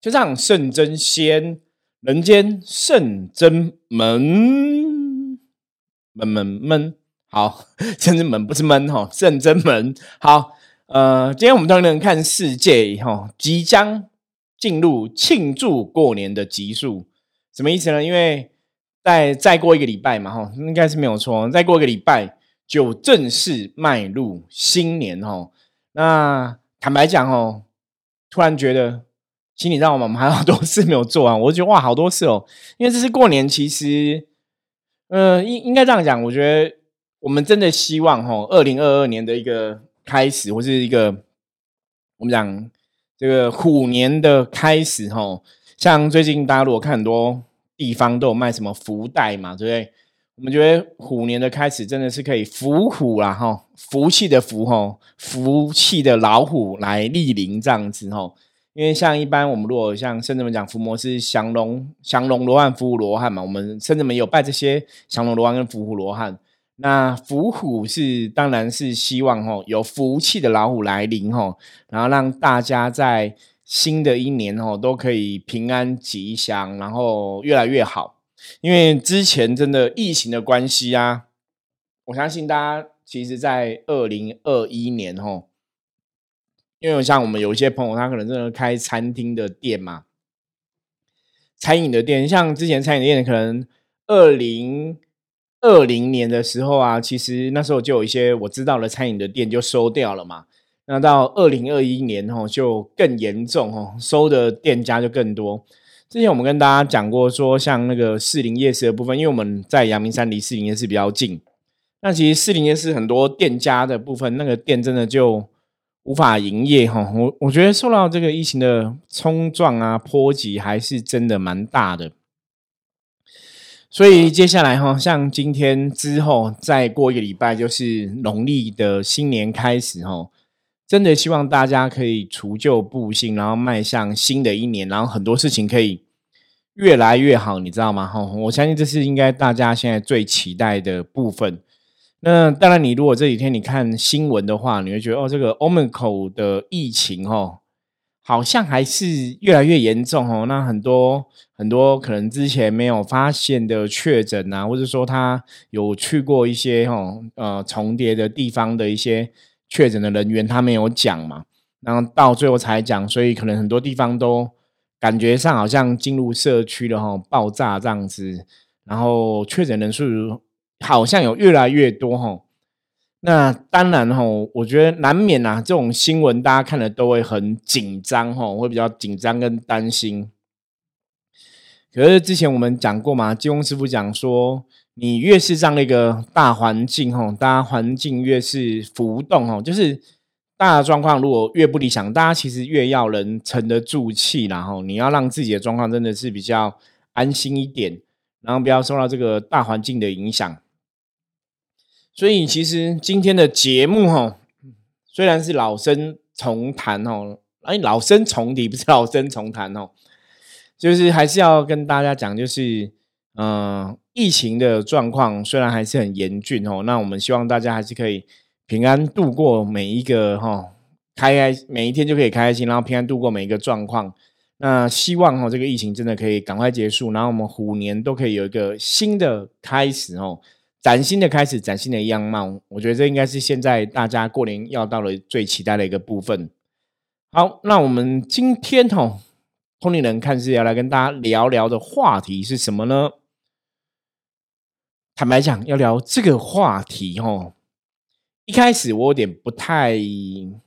就这样，圣真仙，人间圣真门，门门门，好，圣真门不是闷哈，圣真门，好，呃，今天我们当然看世界哈，即将进入庆祝过年的集数，什么意思呢？因为再再过一个礼拜嘛，哈，应该是没有错，再过一个礼拜就正式迈入新年哈。那坦白讲哦，突然觉得。心里知道吗？我们还有好多事没有做完，我就觉得哇，好多事哦。因为这是过年，其实，呃，应应该这样讲。我觉得我们真的希望哈，二零二二年的一个开始，或是一个我们讲这个虎年的开始哈。像最近大家如果看很多地方都有卖什么福袋嘛，对不对？我们觉得虎年的开始真的是可以福虎啦哈，福气的福哈，福气的老虎来莅临这样子哈。因为像一般我们如果像甚至们讲伏魔是降龙降龙罗汉伏虎罗汉嘛，我们甚至们有拜这些降龙罗汉跟伏虎罗汉。那伏虎是当然是希望吼有福气的老虎来临吼，然后让大家在新的一年吼都可以平安吉祥，然后越来越好。因为之前真的疫情的关系啊，我相信大家其实在二零二一年吼。因为像我们有一些朋友，他可能真的开餐厅的店嘛，餐饮的店，像之前餐饮店可能二零二零年的时候啊，其实那时候就有一些我知道的餐饮的店就收掉了嘛。那到二零二一年哦，就更严重哦，收的店家就更多。之前我们跟大家讲过，说像那个士林夜市的部分，因为我们在阳明山离士林夜市比较近，那其实士林夜市很多店家的部分，那个店真的就。无法营业哈，我我觉得受到这个疫情的冲撞啊波及还是真的蛮大的，所以接下来哈，像今天之后再过一个礼拜就是农历的新年开始哈，真的希望大家可以除旧布新，然后迈向新的一年，然后很多事情可以越来越好，你知道吗？哈，我相信这是应该大家现在最期待的部分。那当然，你如果这几天你看新闻的话，你会觉得哦，这个 Omicron 的疫情哦，好像还是越来越严重哦。那很多很多可能之前没有发现的确诊啊，或者说他有去过一些哦呃重叠的地方的一些确诊的人员，他没有讲嘛，然后到最后才讲，所以可能很多地方都感觉上好像进入社区了哈，爆炸这样子，然后确诊人数。好像有越来越多哈，那当然哈，我觉得难免啊，这种新闻大家看了都会很紧张哈，会比较紧张跟担心。可是之前我们讲过嘛，金庸师傅讲说，你越是这样的一个大环境哈，大家环境越是浮动哈，就是大的状况如果越不理想，大家其实越要能沉得住气，然后你要让自己的状况真的是比较安心一点，然后不要受到这个大环境的影响。所以其实今天的节目哈，虽然是老生重谈哦，哎，老生重提不是老生重谈哦，就是还是要跟大家讲，就是嗯，疫情的状况虽然还是很严峻哦，那我们希望大家还是可以平安度过每一个哈，开开每一天就可以开开心，然后平安度过每一个状况。那希望哈，这个疫情真的可以赶快结束，然后我们虎年都可以有一个新的开始哦。崭新的开始，崭新的样貌，我觉得这应该是现在大家过年要到了最期待的一个部分。好，那我们今天哦，通灵人看是要来跟大家聊聊的话题是什么呢？坦白讲，要聊这个话题哦，一开始我有点不太应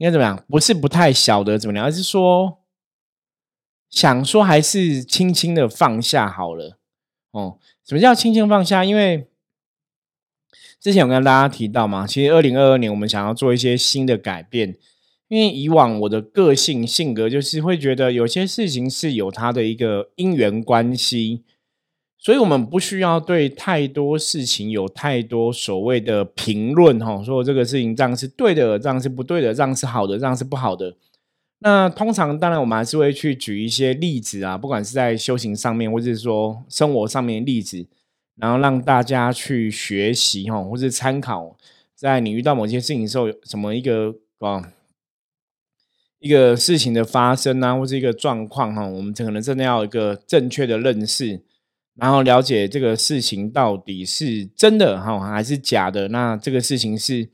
该怎么样，不是不太晓得怎么聊，而是说想说还是轻轻的放下好了哦。什么叫轻轻放下？因为之前有跟大家提到嘛，其实二零二二年我们想要做一些新的改变，因为以往我的个性性格就是会觉得有些事情是有它的一个因缘关系，所以我们不需要对太多事情有太多所谓的评论哈，说这个事情这样是对的，这样是不对的，这样是好的，这样是不好的。那通常当然我们还是会去举一些例子啊，不管是在修行上面，或者是说生活上面的例子。然后让大家去学习哈，或是参考，在你遇到某些事情的时候，什么一个啊，一个事情的发生啊，或是一个状况哈，我们可能真的要一个正确的认识，然后了解这个事情到底是真的哈还是假的。那这个事情是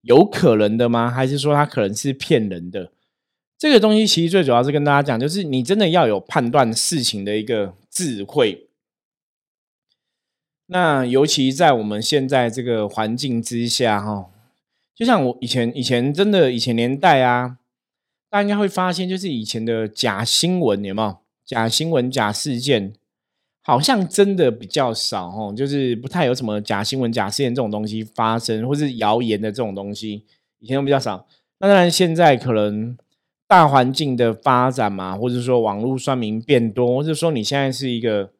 有可能的吗？还是说它可能是骗人的？这个东西其实最主要是跟大家讲，就是你真的要有判断事情的一个智慧。那尤其在我们现在这个环境之下哈，就像我以前以前真的以前年代啊。大家应该会发现，就是以前的假新闻，有没有假新闻、假事件，好像真的比较少哦，就是不太有什么假新闻、假事件这种东西发生，或是谣言的这种东西，以前都比较少。那当然，现在可能大环境的发展嘛，或者说网络算命变多，或者说你现在是一个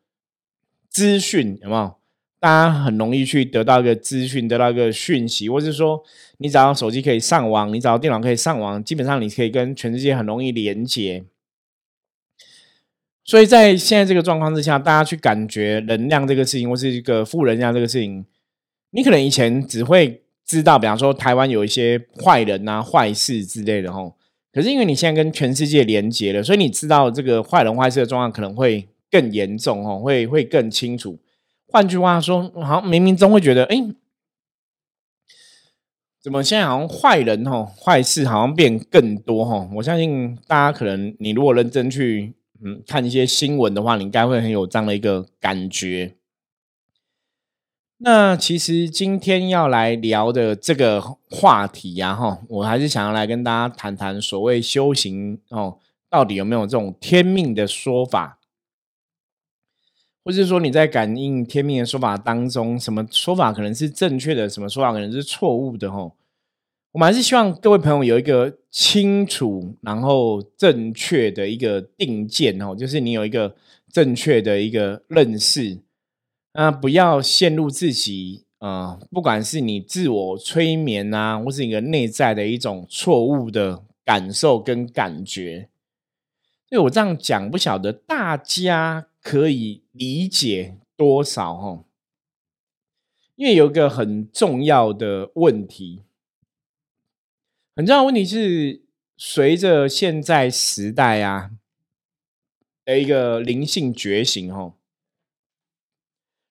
资讯，有没有？大家很容易去得到一个资讯，得到一个讯息，或是说你只要手机可以上网，你只要电脑可以上网，基本上你可以跟全世界很容易连接。所以在现在这个状况之下，大家去感觉能量这个事情，或是一个负能量这个事情，你可能以前只会知道，比方说台湾有一些坏人啊、坏事之类的吼。可是因为你现在跟全世界连接了，所以你知道这个坏人坏事的状况可能会更严重哦，会会更清楚。换句话说，好像冥冥中会觉得，哎，怎么现在好像坏人哈，坏事好像变更多哈？我相信大家可能，你如果认真去嗯看一些新闻的话，你应该会很有这样的一个感觉。那其实今天要来聊的这个话题呀，哈，我还是想要来跟大家谈谈所谓修行哦，到底有没有这种天命的说法？或是说你在感应天命的说法当中，什么说法可能是正确的，什么说法可能是错误的？吼，我们还是希望各位朋友有一个清楚，然后正确的一个定见，哦，就是你有一个正确的一个认识，啊，不要陷入自己，啊，不管是你自我催眠啊，或是一个内在的一种错误的感受跟感觉。所以我这样讲，不晓得大家。可以理解多少？哈，因为有一个很重要的问题，很重要的问题是，随着现在时代啊的一个灵性觉醒，哈，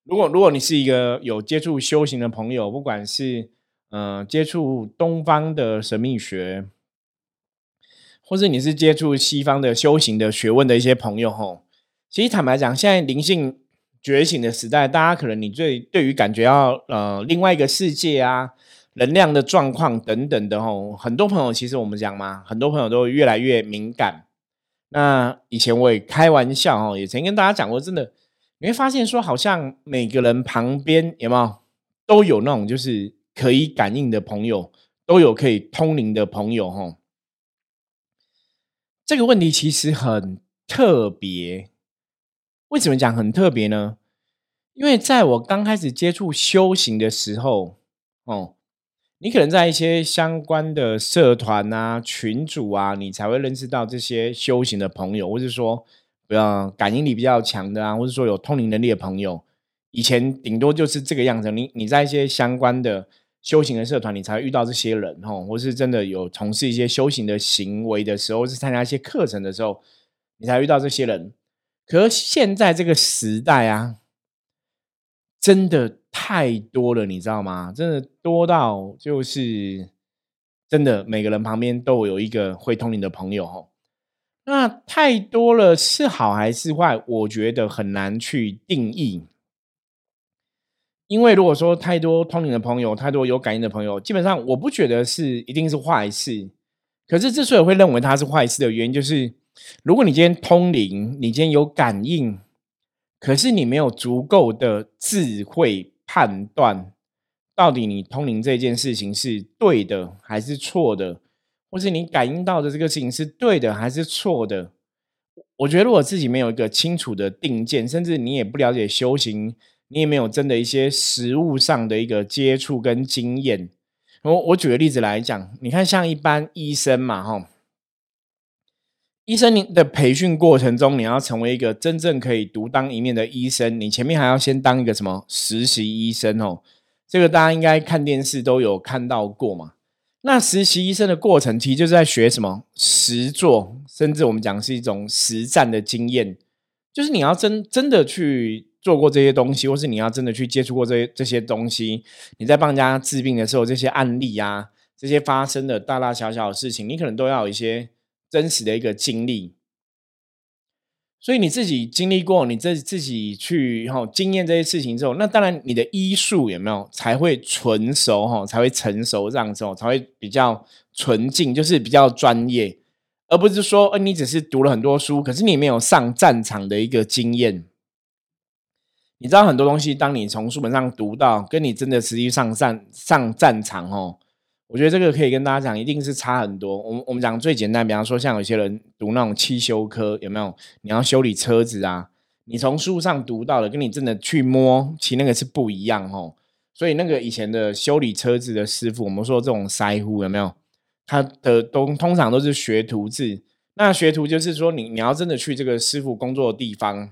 如果如果你是一个有接触修行的朋友，不管是嗯接触东方的神秘学，或者你是接触西方的修行的学问的一些朋友，哈。其实坦白讲，现在灵性觉醒的时代，大家可能你最对于感觉要呃另外一个世界啊，能量的状况等等的吼，很多朋友其实我们讲嘛，很多朋友都越来越敏感。那以前我也开玩笑哦，也曾经跟大家讲过，真的你会发现说，好像每个人旁边有没有都有那种就是可以感应的朋友，都有可以通灵的朋友吼。这个问题其实很特别。为什么讲很特别呢？因为在我刚开始接触修行的时候，哦，你可能在一些相关的社团啊、群组啊，你才会认识到这些修行的朋友，或者说，不要感应力比较强的啊，或者说有通灵能力的朋友。以前顶多就是这个样子，你你在一些相关的修行的社团，你才会遇到这些人，哦，或是真的有从事一些修行的行为的时候，或是参加一些课程的时候，你才遇到这些人。可是现在这个时代啊，真的太多了，你知道吗？真的多到就是真的每个人旁边都有一个会通灵的朋友哦。那太多了是好还是坏？我觉得很难去定义。因为如果说太多通灵的朋友，太多有感应的朋友，基本上我不觉得是一定是坏事。可是之所以会认为它是坏事的原因，就是。如果你今天通灵，你今天有感应，可是你没有足够的智慧判断，到底你通灵这件事情是对的还是错的，或是你感应到的这个事情是对的还是错的？我觉得如果自己没有一个清楚的定见，甚至你也不了解修行，你也没有真的一些实物上的一个接触跟经验。我我举个例子来讲，你看像一般医生嘛，哈。医生，你的培训过程中，你要成为一个真正可以独当一面的医生，你前面还要先当一个什么实习医生哦？这个大家应该看电视都有看到过嘛。那实习医生的过程，其实就是在学什么实做，甚至我们讲是一种实战的经验，就是你要真真的去做过这些东西，或是你要真的去接触过这些这些东西，你在帮人家治病的时候，这些案例啊，这些发生的大大小小的事情，你可能都要有一些真实的一个经历。所以你自己经历过，你自自己去哈经验这些事情之后，那当然你的医术有没有才会纯熟哈，才会成熟这样子，才会比较纯净，就是比较专业，而不是说，呃，你只是读了很多书，可是你没有上战场的一个经验。你知道很多东西，当你从书本上读到，跟你真的实际上战上战场哦。我觉得这个可以跟大家讲，一定是差很多。我们我们讲最简单，比方说像有些人读那种汽修科，有没有？你要修理车子啊，你从书上读到的，跟你真的去摸，其实那个是不一样哦。所以那个以前的修理车子的师傅，我们说这种腮乎有没有？他的都通常都是学徒制。那学徒就是说，你你要真的去这个师傅工作的地方，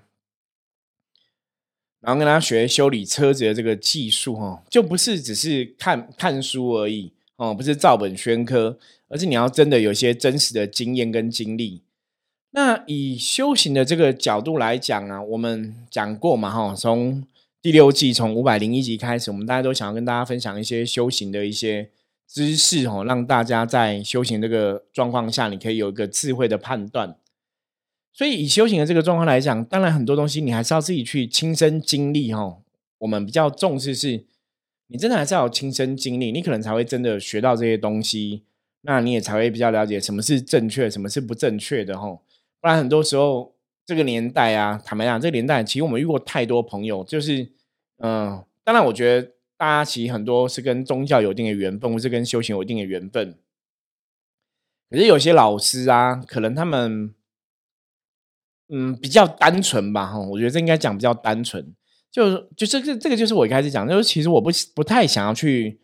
然后跟他学修理车子的这个技术哦，就不是只是看看书而已。哦，不是照本宣科，而是你要真的有一些真实的经验跟经历。那以修行的这个角度来讲啊，我们讲过嘛，哈，从第六季从五百零一集开始，我们大家都想要跟大家分享一些修行的一些知识，哦，让大家在修行这个状况下，你可以有一个智慧的判断。所以以修行的这个状况来讲，当然很多东西你还是要自己去亲身经历，哈。我们比较重视是。你真的还是要亲身经历，你可能才会真的学到这些东西，那你也才会比较了解什么是正确，什么是不正确的吼。不然很多时候这个年代啊，坦白讲，这个年代其实我们遇过太多朋友，就是嗯，当然我觉得大家其实很多是跟宗教有一定的缘分，或是跟修行有一定的缘分。可是有些老师啊，可能他们嗯比较单纯吧，哈，我觉得这应该讲比较单纯。就是就这个这个就是我一开始讲，就是其实我不不太想要去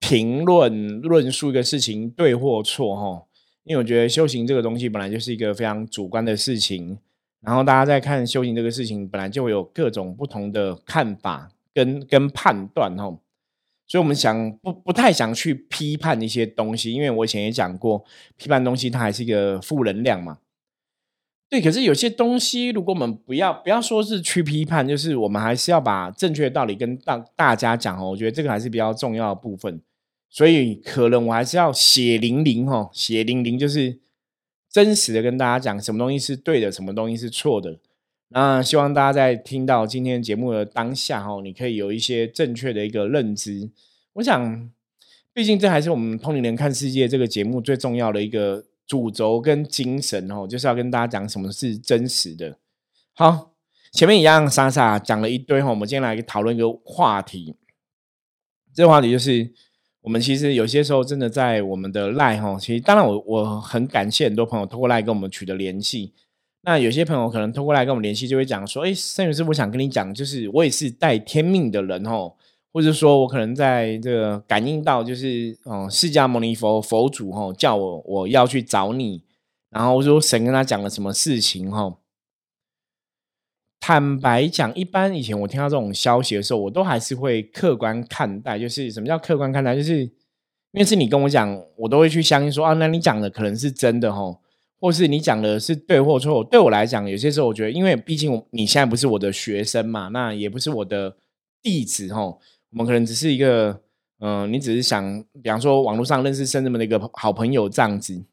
评论论述一个事情对或错哈，因为我觉得修行这个东西本来就是一个非常主观的事情，然后大家在看修行这个事情，本来就会有各种不同的看法跟跟判断哈，所以我们想不不太想去批判一些东西，因为我以前也讲过，批判东西它还是一个负能量嘛。对，可是有些东西，如果我们不要不要说是去批判，就是我们还是要把正确的道理跟大大家讲哦。我觉得这个还是比较重要的部分，所以可能我还是要血淋淋哦，血淋淋就是真实的跟大家讲什么东西是对的，什么东西是错的。那希望大家在听到今天节目的当下哦，你可以有一些正确的一个认知。我想，毕竟这还是我们《通灵人看世界》这个节目最重要的一个。主轴跟精神哦，就是要跟大家讲什么是真实的。好，前面一样莎莎讲了一堆哈，我们今天来讨论一个话题。这个话题就是，我们其实有些时候真的在我们的赖哈，其实当然我我很感谢很多朋友通过赖跟我们取得联系。那有些朋友可能通过来跟我们联系，就会讲说：“哎，圣元师傅想跟你讲，就是我也是带天命的人哦。”或者说我可能在这个感应到，就是哦，释迦牟尼佛佛祖哈叫我我要去找你，然后说神跟他讲了什么事情哈。坦白讲，一般以前我听到这种消息的时候，我都还是会客观看待。就是什么叫客观看待？就是因为是你跟我讲，我都会去相信说啊，那你讲的可能是真的哈，或是你讲的是对或错。对我来讲，有些时候我觉得，因为毕竟你现在不是我的学生嘛，那也不是我的弟子吼。我们可能只是一个，嗯，你只是想，比方说网络上认识甚至们的一个好朋友这样子，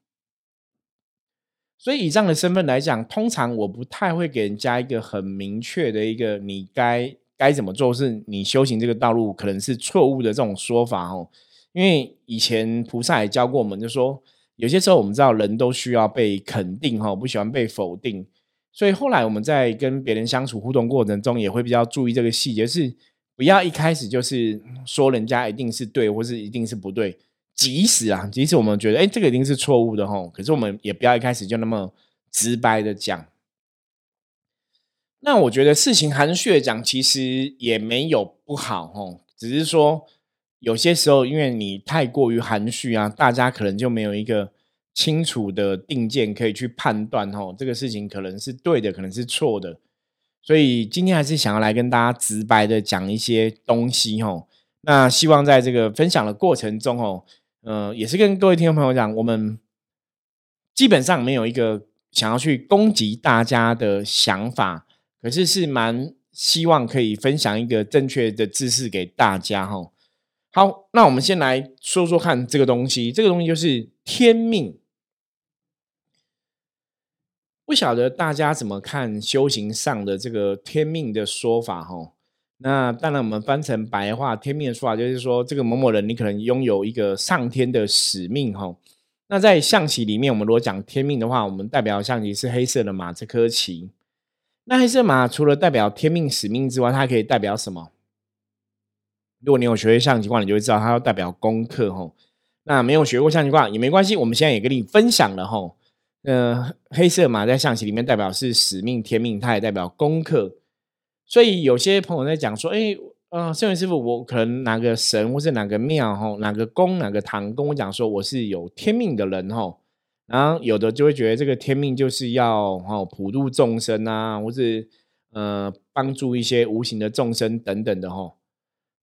所以以这样的身份来讲，通常我不太会给人家一个很明确的一个你该该怎么做，是你修行这个道路可能是错误的这种说法哦。因为以前菩萨也教过我们，就说有些时候我们知道人都需要被肯定哈，不喜欢被否定，所以后来我们在跟别人相处互动过程中，也会比较注意这个细节是。不要一开始就是说人家一定是对，或是一定是不对。即使啊，即使我们觉得哎，这个一定是错误的吼，可是我们也不要一开始就那么直白的讲。那我觉得事情含蓄的讲，其实也没有不好吼，只是说有些时候因为你太过于含蓄啊，大家可能就没有一个清楚的定见可以去判断吼，这个事情可能是对的，可能是错的。所以今天还是想要来跟大家直白的讲一些东西吼，那希望在这个分享的过程中哦，呃，也是跟各位听众朋友讲，我们基本上没有一个想要去攻击大家的想法，可是是蛮希望可以分享一个正确的知识给大家哈。好，那我们先来说说看这个东西，这个东西就是天命。不晓得大家怎么看修行上的这个天命的说法哈？那当然，我们翻成白话，天命的说法就是说，这个某某人你可能拥有一个上天的使命哈。那在象棋里面，我们如果讲天命的话，我们代表象棋是黑色的马这颗棋。那黑色马除了代表天命使命之外，它可以代表什么？如果你有学会象棋卦，你就会知道它要代表功课哈。那没有学过象棋卦也没关系，我们现在也跟你分享了哈。呃，黑色马在象棋里面代表是使命、天命，它也代表功课。所以有些朋友在讲说：“哎，啊，圣元师傅，我可能哪个神或是哪个庙吼，哪个宫、哪个堂跟我讲说我是有天命的人吼。”然后有的就会觉得这个天命就是要哦普度众生啊，或是呃帮助一些无形的众生等等的吼。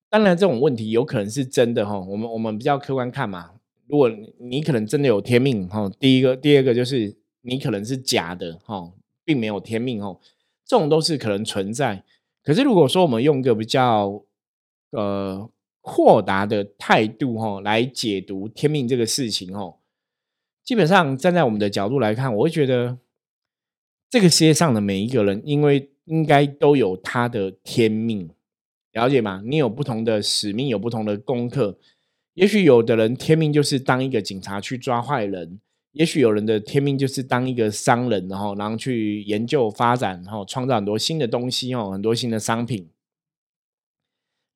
当然，这种问题有可能是真的哈。我们我们比较客观看嘛。如果你可能真的有天命哈，第一个、第二个就是你可能是假的哈，并没有天命哦，这种都是可能存在。可是如果说我们用一个比较呃豁达的态度哈来解读天命这个事情哦，基本上站在我们的角度来看，我会觉得这个世界上的每一个人，因为应该都有他的天命，了解吗？你有不同的使命，有不同的功课。也许有的人天命就是当一个警察去抓坏人，也许有人的天命就是当一个商人，然后然后去研究发展，然后创造很多新的东西哦，很多新的商品。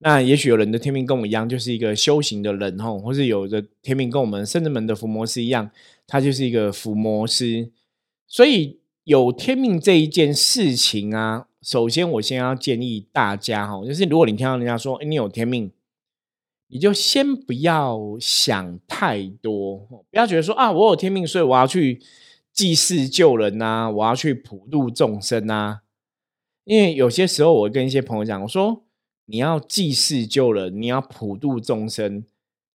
那也许有人的天命跟我一样，就是一个修行的人哦，或是有的天命跟我们圣人门的伏魔师一样，他就是一个伏魔师。所以有天命这一件事情啊，首先我先要建议大家哈，就是如果你听到人家说哎你有天命。你就先不要想太多，不要觉得说啊，我有天命，所以我要去济世救人呐，我要去普度众生呐。因为有些时候，我会跟一些朋友讲，我说你要济世救人，你要普度众生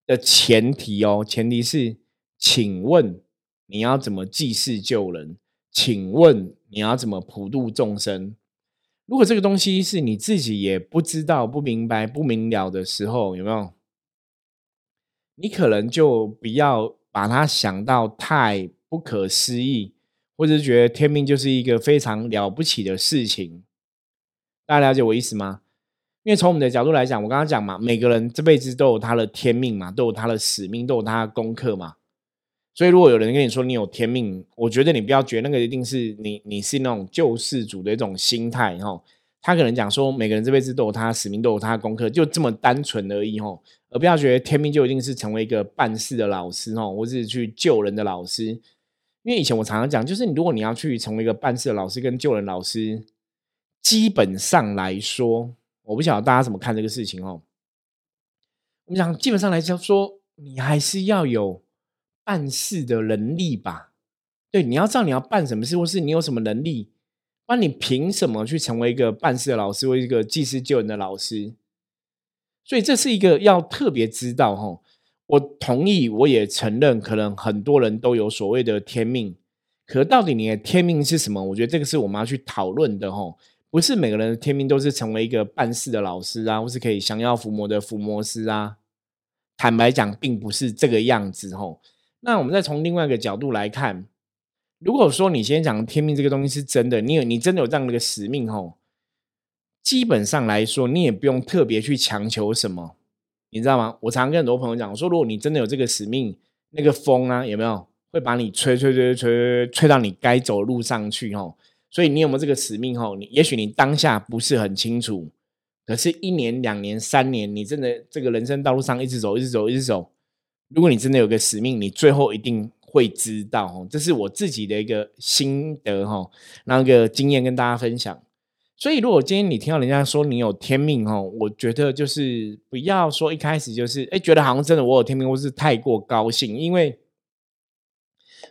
的前提哦，前提是，请问你要怎么济世救人？请问你要怎么普度众生？如果这个东西是你自己也不知道、不明白、不明了的时候，有没有？你可能就不要把它想到太不可思议，或者是觉得天命就是一个非常了不起的事情。大家了解我意思吗？因为从我们的角度来讲，我刚刚讲嘛，每个人这辈子都有他的天命嘛，都有他的使命，都有他的功课嘛。所以，如果有人跟你说你有天命，我觉得你不要觉得那个一定是你，你是那种救世主的一种心态哈。他可能讲说，每个人这辈子都有他使命，都有他的功课，就这么单纯而已吼。而不要觉得天命就一定是成为一个办事的老师吼，或是去救人的老师。因为以前我常常讲，就是如果你要去成为一个办事的老师跟救人老师，基本上来说，我不晓得大家怎么看这个事情哦。我们讲基本上来讲说，你还是要有办事的能力吧？对，你要知道你要办什么事，或是你有什么能力。那你凭什么去成为一个办事的老师，或一个济世救人的老师？所以这是一个要特别知道哈。我同意，我也承认，可能很多人都有所谓的天命。可到底你的天命是什么？我觉得这个是我们要去讨论的哈。不是每个人的天命都是成为一个办事的老师啊，或是可以降妖伏魔的伏魔师啊。坦白讲，并不是这个样子哈。那我们再从另外一个角度来看。如果说你先讲天命这个东西是真的，你有你真的有这样的一个使命吼，基本上来说，你也不用特别去强求什么，你知道吗？我常跟很多朋友讲，我说如果你真的有这个使命，那个风啊有没有会把你吹吹吹吹吹到你该走的路上去吼？所以你有没有这个使命吼？你也许你当下不是很清楚，可是一年、两年、三年，你真的这个人生道路上一直走、一直走、一直走，如果你真的有个使命，你最后一定。会知道哈，这是我自己的一个心得哈，那个经验跟大家分享。所以，如果今天你听到人家说你有天命哦，我觉得就是不要说一开始就是哎，觉得好像真的我有天命，或是太过高兴，因为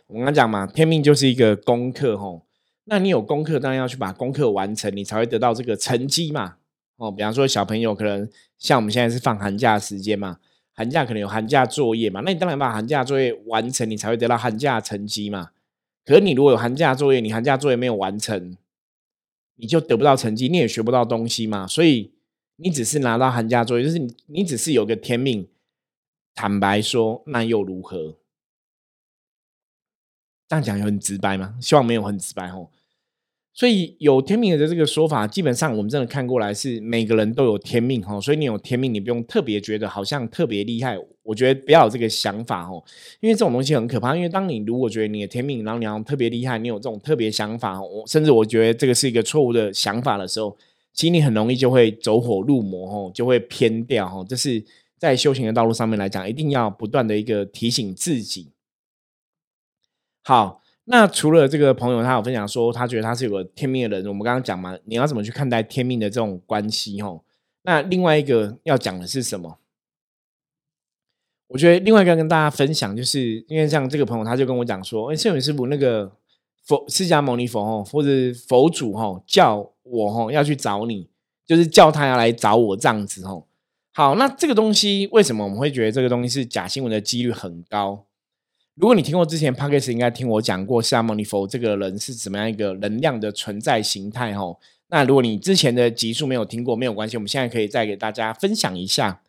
我刚讲嘛，天命就是一个功课哈。那你有功课，当然要去把功课完成，你才会得到这个成绩嘛。哦，比方说小朋友可能像我们现在是放寒假时间嘛。寒假可能有寒假作业嘛，那你当然把寒假作业完成，你才会得到寒假成绩嘛。可是你如果有寒假作业，你寒假作业没有完成，你就得不到成绩，你也学不到东西嘛。所以你只是拿到寒假作业，就是你你只是有个天命。坦白说，那又如何？这样讲有很直白吗？希望没有很直白哦。所以有天命的这个说法，基本上我们真的看过来是每个人都有天命哈。所以你有天命，你不用特别觉得好像特别厉害。我觉得不要有这个想法哦，因为这种东西很可怕。因为当你如果觉得你的天命，然后你要特别厉害，你有这种特别想法，我甚至我觉得这个是一个错误的想法的时候，其实你很容易就会走火入魔哦，就会偏掉哦。这是在修行的道路上面来讲，一定要不断的一个提醒自己。好。那除了这个朋友，他有分享说，他觉得他是有个天命的人。我们刚刚讲嘛，你要怎么去看待天命的这种关系？吼，那另外一个要讲的是什么？我觉得另外一个跟大家分享，就是因为像这个朋友，他就跟我讲说，哎，圣元师傅那个佛释迦牟尼佛吼，或者佛祖吼，叫我吼要去找你，就是叫他要来找我这样子吼。好，那这个东西为什么我们会觉得这个东西是假新闻的几率很高？如果你听过之前 p o d c a s 应该听我讲过释迦牟尼佛这个人是怎么样一个能量的存在形态哈。那如果你之前的集数没有听过，没有关系，我们现在可以再给大家分享一下。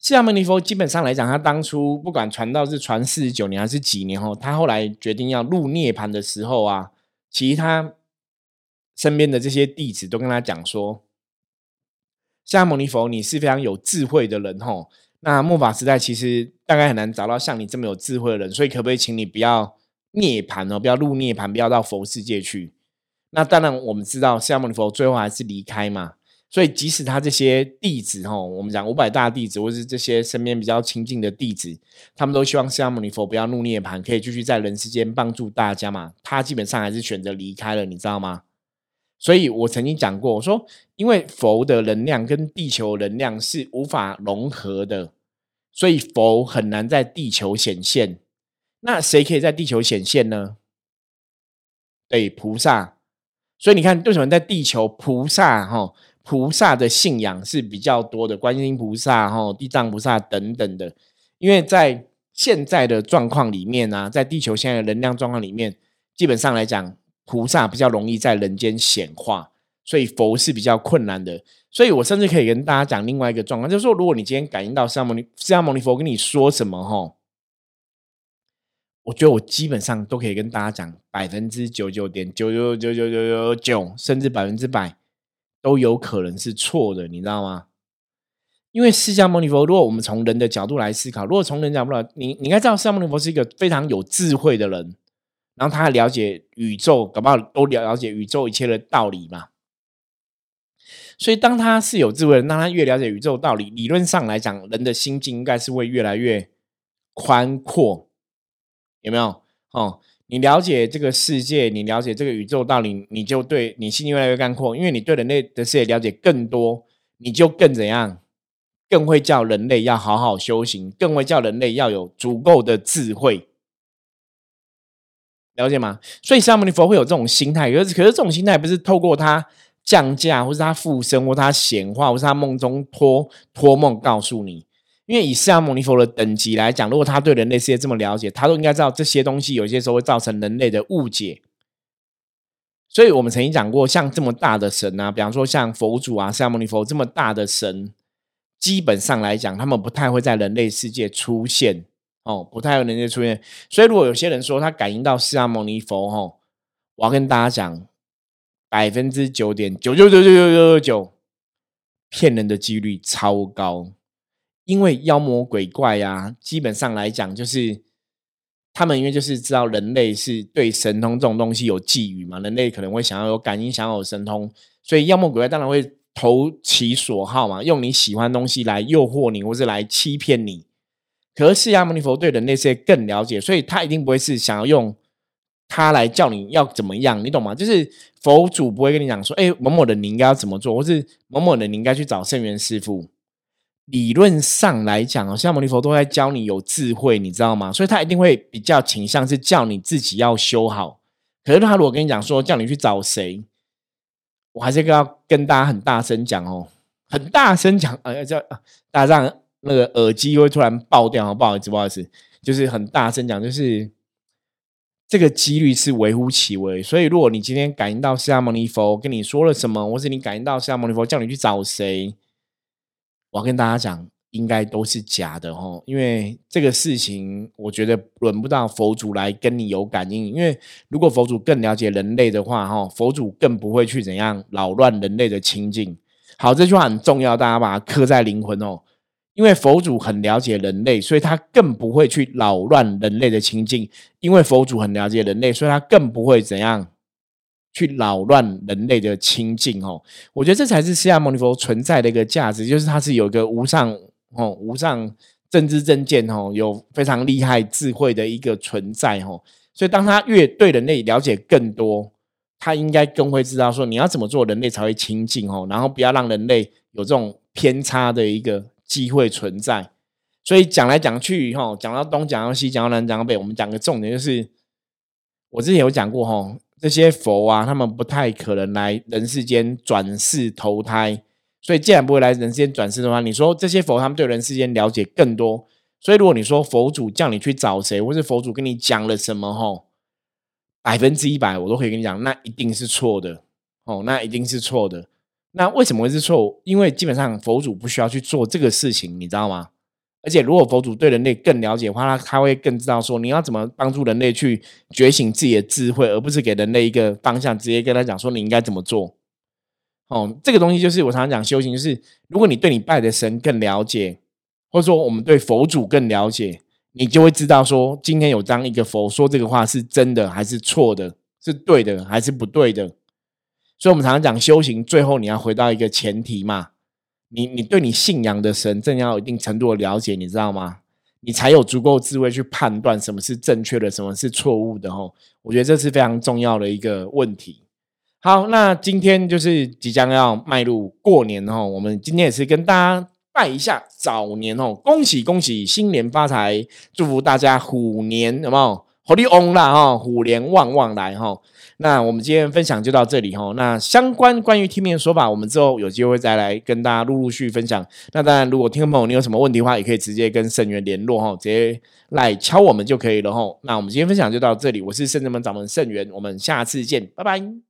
释迦牟尼佛基本上来讲，他当初不管传道是传四十九年还是几年后，他后来决定要入涅盘的时候啊，其他身边的这些弟子都跟他讲说：“释迦牟尼佛，你是非常有智慧的人吼。”那末法时代其实大概很难找到像你这么有智慧的人，所以可不可以请你不要涅槃哦，不要入涅槃，不要到佛世界去？那当然，我们知道释迦牟尼佛最后还是离开嘛，所以即使他这些弟子哦，我们讲五百大弟子，或是这些身边比较亲近的弟子，他们都希望释迦牟尼佛不要入涅槃，可以继续在人世间帮助大家嘛。他基本上还是选择离开了，你知道吗？所以我曾经讲过，我说，因为佛的能量跟地球能量是无法融合的，所以佛很难在地球显现。那谁可以在地球显现呢？对，菩萨。所以你看，为什么在地球菩萨哈，菩萨的信仰是比较多的，观音菩萨哈、地藏菩萨等等的。因为在现在的状况里面呢，在地球现在的能量状况里面，基本上来讲。菩萨比较容易在人间显化，所以佛是比较困难的。所以我甚至可以跟大家讲另外一个状况，就是说，如果你今天感应到释迦牟尼释迦牟尼佛跟你说什么，哈，我觉得我基本上都可以跟大家讲，百分之九九点九九九九九九九，甚至百分之百都有可能是错的，你知道吗？因为释迦牟尼佛，如果我们从人的角度来思考，如果从人角度来，你你应该知道，释迦牟尼佛是一个非常有智慧的人。然后他还了解宇宙，搞不好都了了解宇宙一切的道理嘛。所以当他是有智慧的，那他越了解宇宙道理，理论上来讲，人的心境应该是会越来越宽阔，有没有？哦，你了解这个世界，你了解这个宇宙道理，你就对你心境越来越宽阔，因为你对人类的世界了解更多，你就更怎样？更会叫人类要好好修行，更会叫人类要有足够的智慧。了解吗？所以释迦牟尼佛会有这种心态，可是可是这种心态不是透过他降价，或是他附身，或他显化，或是他梦中托托梦告诉你。因为以释迦牟尼佛的等级来讲，如果他对人类世界这么了解，他都应该知道这些东西有些时候会造成人类的误解。所以我们曾经讲过，像这么大的神啊，比方说像佛祖啊、释迦牟尼佛这么大的神，基本上来讲，他们不太会在人类世界出现。哦，不太有能力出现，所以如果有些人说他感应到释迦牟尼佛，哈，我要跟大家讲，百分之九点九九九九九九九骗人的几率超高，因为妖魔鬼怪呀，基本上来讲就是他们因为就是知道人类是对神通这种东西有觊觎嘛，人类可能会想要有感应，想要有神通，所以妖魔鬼怪当然会投其所好嘛，用你喜欢东西来诱惑你，或是来欺骗你。可是释迦牟尼佛对人类世界更了解，所以他一定不会是想要用他来叫你要怎么样，你懂吗？就是佛祖不会跟你讲说，哎，某某人你应该要怎么做，或是某某人你应该去找圣元师傅。理论上来讲哦，释迦牟尼佛都在教你有智慧，你知道吗？所以他一定会比较倾向是叫你自己要修好。可是他如果跟你讲说叫你去找谁，我还是要跟大家很大声讲哦，很大声讲，呃，叫大家这样。那个耳机会突然爆掉，不好意思，不好意思，就是很大声讲，就是这个几率是微乎其微。所以，如果你今天感应到释迦牟尼佛跟你说了什么，或是你感应到释迦牟尼佛叫你去找谁，我要跟大家讲。应该都是假的哈，因为这个事情，我觉得轮不到佛祖来跟你有感应。因为如果佛祖更了解人类的话，哈，佛祖更不会去怎样扰乱人类的清净。好，这句话很重要，大家把它刻在灵魂哦。因为佛祖很了解人类，所以他更不会去扰乱人类的清净。因为佛祖很了解人类，所以他更不会怎样。去扰乱人类的清净哦，我觉得这才是释迦牟尼佛存在的一个价值，就是他是有一个无上。哦，无上政治正见哦，有非常厉害智慧的一个存在哦，所以当他越对人类了解更多，他应该更会知道说你要怎么做人类才会清净哦，然后不要让人类有这种偏差的一个机会存在。所以讲来讲去哈，讲到东，讲到西，讲到南，讲到北，我们讲个重点就是，我之前有讲过哈，这些佛啊，他们不太可能来人世间转世投胎。所以，既然不会来人世间转世的话，你说这些佛他们对人世间了解更多。所以，如果你说佛祖叫你去找谁，或是佛祖跟你讲了什么，吼，百分之一百我都可以跟你讲，那一定是错的，哦，那一定是错的。那为什么会是错误？因为基本上佛祖不需要去做这个事情，你知道吗？而且，如果佛祖对人类更了解的话，他他会更知道说你要怎么帮助人类去觉醒自己的智慧，而不是给人类一个方向，直接跟他讲说你应该怎么做。哦，这个东西就是我常常讲修行，就是如果你对你拜的神更了解，或者说我们对佛祖更了解，你就会知道说今天有当一个佛说这个话是真的还是错的，是对的还是不对的。所以，我们常常讲修行，最后你要回到一个前提嘛，你你对你信仰的神正要有一定程度的了解，你知道吗？你才有足够智慧去判断什么是正确的，什么是错误的。吼，我觉得这是非常重要的一个问题。好，那今天就是即将要迈入过年哦，我们今天也是跟大家拜一下早年哦，恭喜恭喜，新年发财，祝福大家虎年有没有虎力旺啦哈，虎年旺旺来哈。那我们今天分享就到这里哈。那相关关于听面说法，我们之后有机会再来跟大家陆陆续分享。那当然，如果听众朋友你有什么问题的话，也可以直接跟圣元联络哈，直接来敲我们就可以了哈。那我们今天分享就到这里，我是圣人门掌门圣元，我们下次见，拜拜。